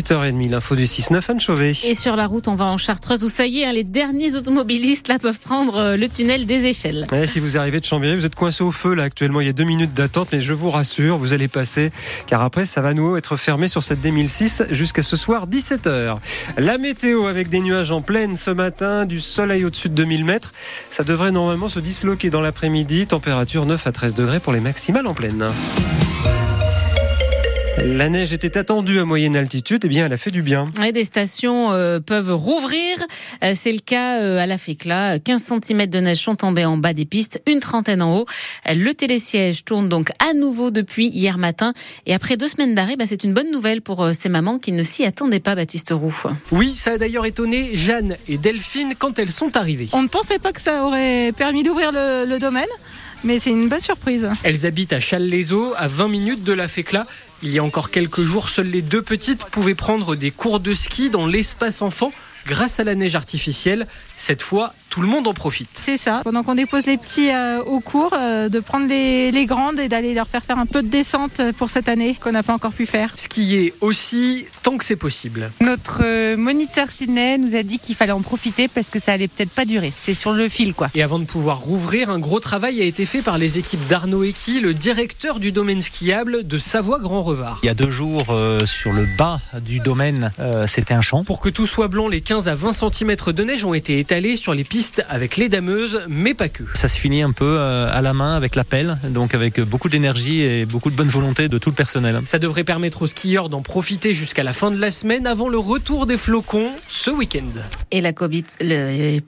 8h30, l'info du 6-9, Anne Chauvet. Et sur la route, on va en Chartreuse où ça y est, hein, les derniers automobilistes là peuvent prendre euh, le tunnel des échelles. si vous arrivez de Chambéry, vous êtes coincé au feu là actuellement. Il y a deux minutes d'attente, mais je vous rassure, vous allez passer, car après ça va nouveau être fermé sur cette D1006 jusqu'à ce soir 17h. La météo avec des nuages en pleine ce matin, du soleil au-dessus de 2000 mètres. Ça devrait normalement se disloquer dans l'après-midi. Température 9 à 13 degrés pour les maximales en pleine. La neige était attendue à moyenne altitude, et eh bien elle a fait du bien. des stations euh, peuvent rouvrir. Euh, c'est le cas euh, à la Fécla. 15 cm de neige sont tombés en bas des pistes, une trentaine en haut. Le télésiège tourne donc à nouveau depuis hier matin. Et après deux semaines d'arrêt, bah, c'est une bonne nouvelle pour ces mamans qui ne s'y attendaient pas, Baptiste Roux. Oui, ça a d'ailleurs étonné Jeanne et Delphine quand elles sont arrivées. On ne pensait pas que ça aurait permis d'ouvrir le, le domaine mais c'est une bonne surprise. Elles habitent à Châles-les-Eaux, à 20 minutes de la Fécla. Il y a encore quelques jours, seules les deux petites pouvaient prendre des cours de ski dans l'espace enfant grâce à la neige artificielle. Cette fois, tout le monde en profite. C'est ça. Pendant qu'on dépose les petits euh, au cours, euh, de prendre les, grandes et d'aller leur faire faire un peu de descente pour cette année qu'on n'a pas encore pu faire. Skier aussi, tant que c'est possible. Notre euh, moniteur Sydney nous a dit qu'il fallait en profiter parce que ça allait peut-être pas durer. C'est sur le fil, quoi. Et avant de pouvoir rouvrir, un gros travail a été fait par les équipes d'Arnaud Eki, le directeur du domaine skiable de Savoie-Grand-Revard. Il y a deux jours, sur le bas du domaine, c'était un champ. Pour que tout soit blanc, les 15 à 20 cm de neige ont été étalés sur les pistes avec les dameuses, mais pas que. Ça se finit un peu euh, à la main avec la pelle, donc avec beaucoup d'énergie et beaucoup de bonne volonté de tout le personnel. Ça devrait permettre aux skieurs d'en profiter jusqu'à la fin de la semaine avant le retour des flocons ce week-end. Et la COVID,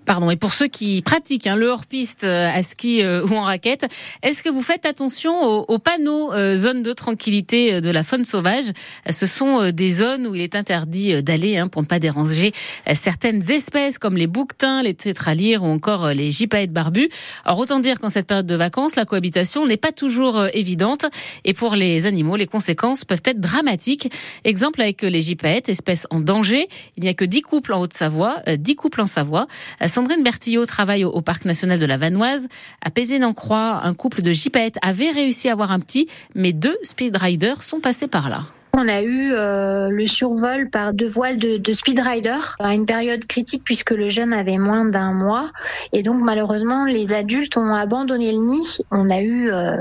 pardon, et pour ceux qui pratiquent hein, le hors-piste euh, à ski euh, ou en raquette, est-ce que vous faites attention aux, panneaux zones de tranquillité de la faune sauvage? Ce sont des zones où il est interdit d'aller hein, pour ne pas déranger certaines espèces comme les bouquetins, les tétralyres ou encore euh, les gypaètes barbus. Alors autant dire qu'en cette période de vacances, la cohabitation n'est pas toujours euh, évidente et pour les animaux, les conséquences peuvent être dramatiques. Exemple avec les gypaètes, espèces en danger. Il n'y a que 10 couples en Haute-Savoie, 10 euh, couples en Savoie. Sandrine Bertillot travaille au Parc national de la Vanoise. À Pézé-n'en-Croix, un couple de gypaètes avait réussi à avoir un petit, mais deux speedriders sont passés par là. On a eu euh, le survol par deux voiles de, de speed rider à une période critique puisque le jeune avait moins d'un mois et donc malheureusement les adultes ont abandonné le nid. On a eu euh,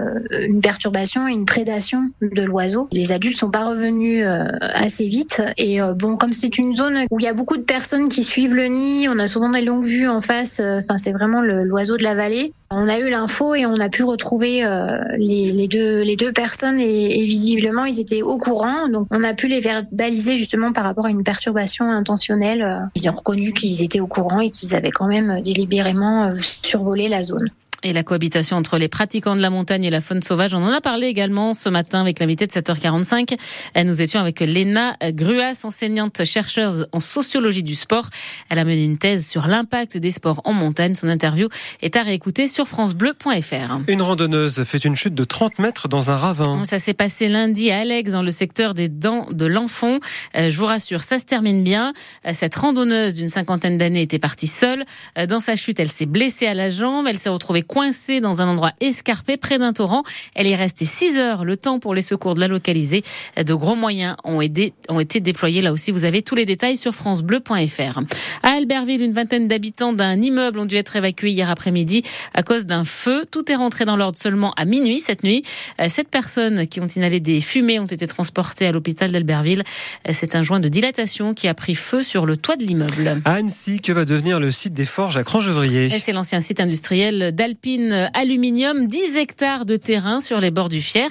une perturbation et une prédation de l'oiseau. Les adultes sont pas revenus euh, assez vite et bon comme c'est une zone où il y a beaucoup de personnes qui suivent le nid, on a souvent des longues vues en face. Enfin c'est vraiment l'oiseau de la vallée. On a eu l'info et on a pu retrouver les, deux personnes et visiblement ils étaient au courant donc on a pu les verbaliser justement par rapport à une perturbation intentionnelle. Ils ont reconnu qu'ils étaient au courant et qu'ils avaient quand même délibérément euh, survolé la zone et la cohabitation entre les pratiquants de la montagne et la faune sauvage. On en a parlé également ce matin avec l'invité de 7h45. Nous étions avec Léna Gruas, enseignante chercheuse en sociologie du sport. Elle a mené une thèse sur l'impact des sports en montagne. Son interview est à réécouter sur francebleu.fr. Une randonneuse fait une chute de 30 mètres dans un ravin. Ça s'est passé lundi à Alex dans le secteur des dents de l'enfant. Euh, je vous rassure, ça se termine bien. Euh, cette randonneuse d'une cinquantaine d'années était partie seule. Euh, dans sa chute, elle s'est blessée à la jambe. Elle s'est retrouvée coincée dans un endroit escarpé près d'un torrent. Elle est restée 6 heures, le temps pour les secours de la localiser. De gros moyens ont, aidé, ont été déployés. Là aussi, vous avez tous les détails sur francebleu.fr. À Albertville, une vingtaine d'habitants d'un immeuble ont dû être évacués hier après-midi à cause d'un feu. Tout est rentré dans l'ordre seulement à minuit cette nuit. Euh, sept personnes qui ont inhalé des fumées ont été transportées à l'hôpital d'Albertville. Euh, c'est un joint de dilatation qui a pris feu sur le toit de l'immeuble. À Annecy, que va devenir le site des forges à Crangevrier C'est l'ancien site industriel d'Albertville Alpine Aluminium, 10 hectares de terrain sur les bords du Fier.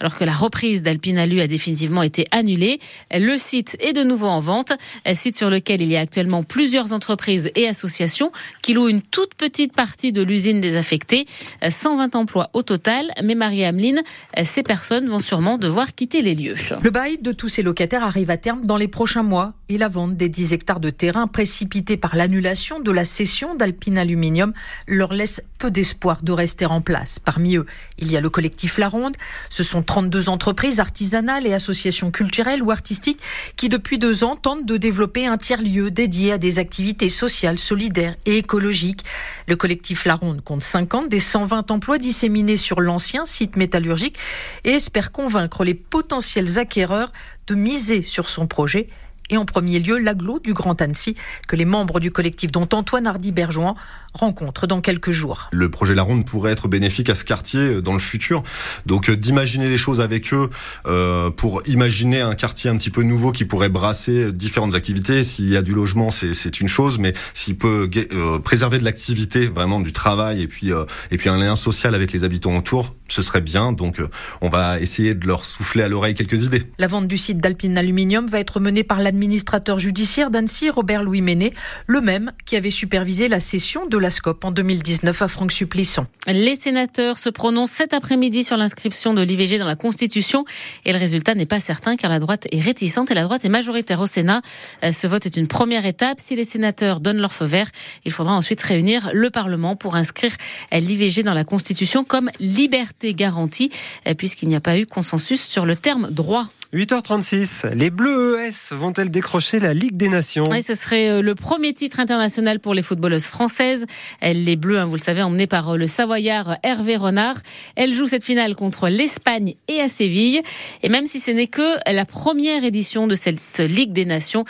Alors que la reprise d'Alpine Alu a définitivement été annulée, le site est de nouveau en vente. Un site sur lequel il y a actuellement plusieurs entreprises et associations qui louent une toute petite partie de l'usine désaffectée. 120 emplois au total. Mais Marie-Ameline, ces personnes vont sûrement devoir quitter les lieux. Le bail de tous ces locataires arrive à terme dans les prochains mois et la vente des 10 hectares de terrain précipitée par l'annulation de la cession d'Alpine Aluminium leur laisse peu d'espoir espoir de rester en place. Parmi eux, il y a le collectif La Ronde. Ce sont 32 entreprises artisanales et associations culturelles ou artistiques qui, depuis deux ans, tentent de développer un tiers-lieu dédié à des activités sociales, solidaires et écologiques. Le collectif La Ronde compte 50 des 120 emplois disséminés sur l'ancien site métallurgique et espère convaincre les potentiels acquéreurs de miser sur son projet et en premier lieu l'aglo du Grand Annecy que les membres du collectif dont Antoine Hardy-Bergeon rencontrent dans quelques jours. Le projet La Ronde pourrait être bénéfique à ce quartier dans le futur. Donc d'imaginer les choses avec eux euh, pour imaginer un quartier un petit peu nouveau qui pourrait brasser différentes activités. S'il y a du logement, c'est une chose, mais s'il peut euh, préserver de l'activité, vraiment du travail et puis euh, et puis un lien social avec les habitants autour, ce serait bien. Donc, euh, on va essayer de leur souffler à l'oreille quelques idées. La vente du site d'Alpine Aluminium va être menée par l'administrateur judiciaire d'Annecy, Robert-Louis Ménet, le même qui avait supervisé la cession de la SCOP en 2019 à Franck Supplisson. Les sénateurs se prononcent cet après-midi sur l'inscription de l'IVG dans la Constitution et le résultat n'est pas certain car la droite est réticente et la droite est majoritaire au Sénat. Euh, ce vote est une première étape. Si les sénateurs donnent leur feu vert, il faudra ensuite réunir le Parlement pour inscrire l'IVG dans la Constitution comme liberté garantie, euh, puisqu'il n'y a pas eu consensus sur le terme droit. 8h36, les Bleus ES vont-elles décrocher la Ligue des Nations? Oui, Ce serait euh, le premier titre international pour les footballeuses françaises. Les Bleus, hein, vous le savez, emmenées par euh, le Savoyard Hervé Renard. Elles jouent cette finale contre l'Espagne et à Séville. Et même si ce n'est que la première édition de cette Ligue des Nations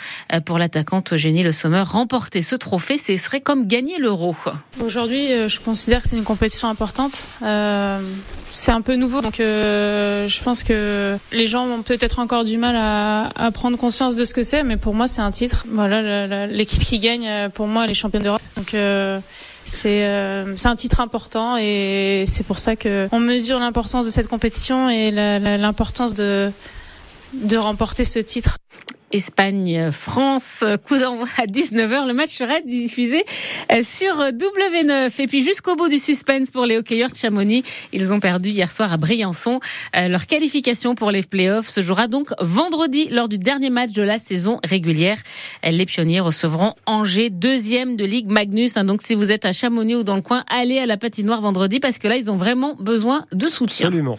pour l'attaquante Eugénie Le Sommer, remporter ce trophée, ce serait comme gagner l'euro. Aujourd'hui, je considère que c'est une compétition importante. Euh c'est un peu nouveau, donc euh, je pense que les gens ont peut-être encore du mal à, à, prendre conscience de ce que c'est, mais pour moi c'est un titre. Voilà, l'équipe qui gagne, euh, pour moi, elle est championne d'Europe. Donc euh, c'est euh, un titre important et c'est pour ça que on mesure l'importance de cette compétition et l'importance de de remporter ce titre. Espagne-France, coup d'envoi à 19h. Le match sera diffusé euh, sur W9. Et puis jusqu'au bout du suspense pour les hockeyeurs de Chamonix, ils ont perdu hier soir à Briançon. Euh, leur qualification pour les playoffs se jouera donc vendredi lors du dernier match de la saison régulière. Euh, les pionniers recevront Angers, deuxième de Ligue Magnus. Hein, donc si vous êtes à Chamonix ou dans le coin, allez à la patinoire vendredi parce que là, ils ont vraiment besoin de soutien. Absolument.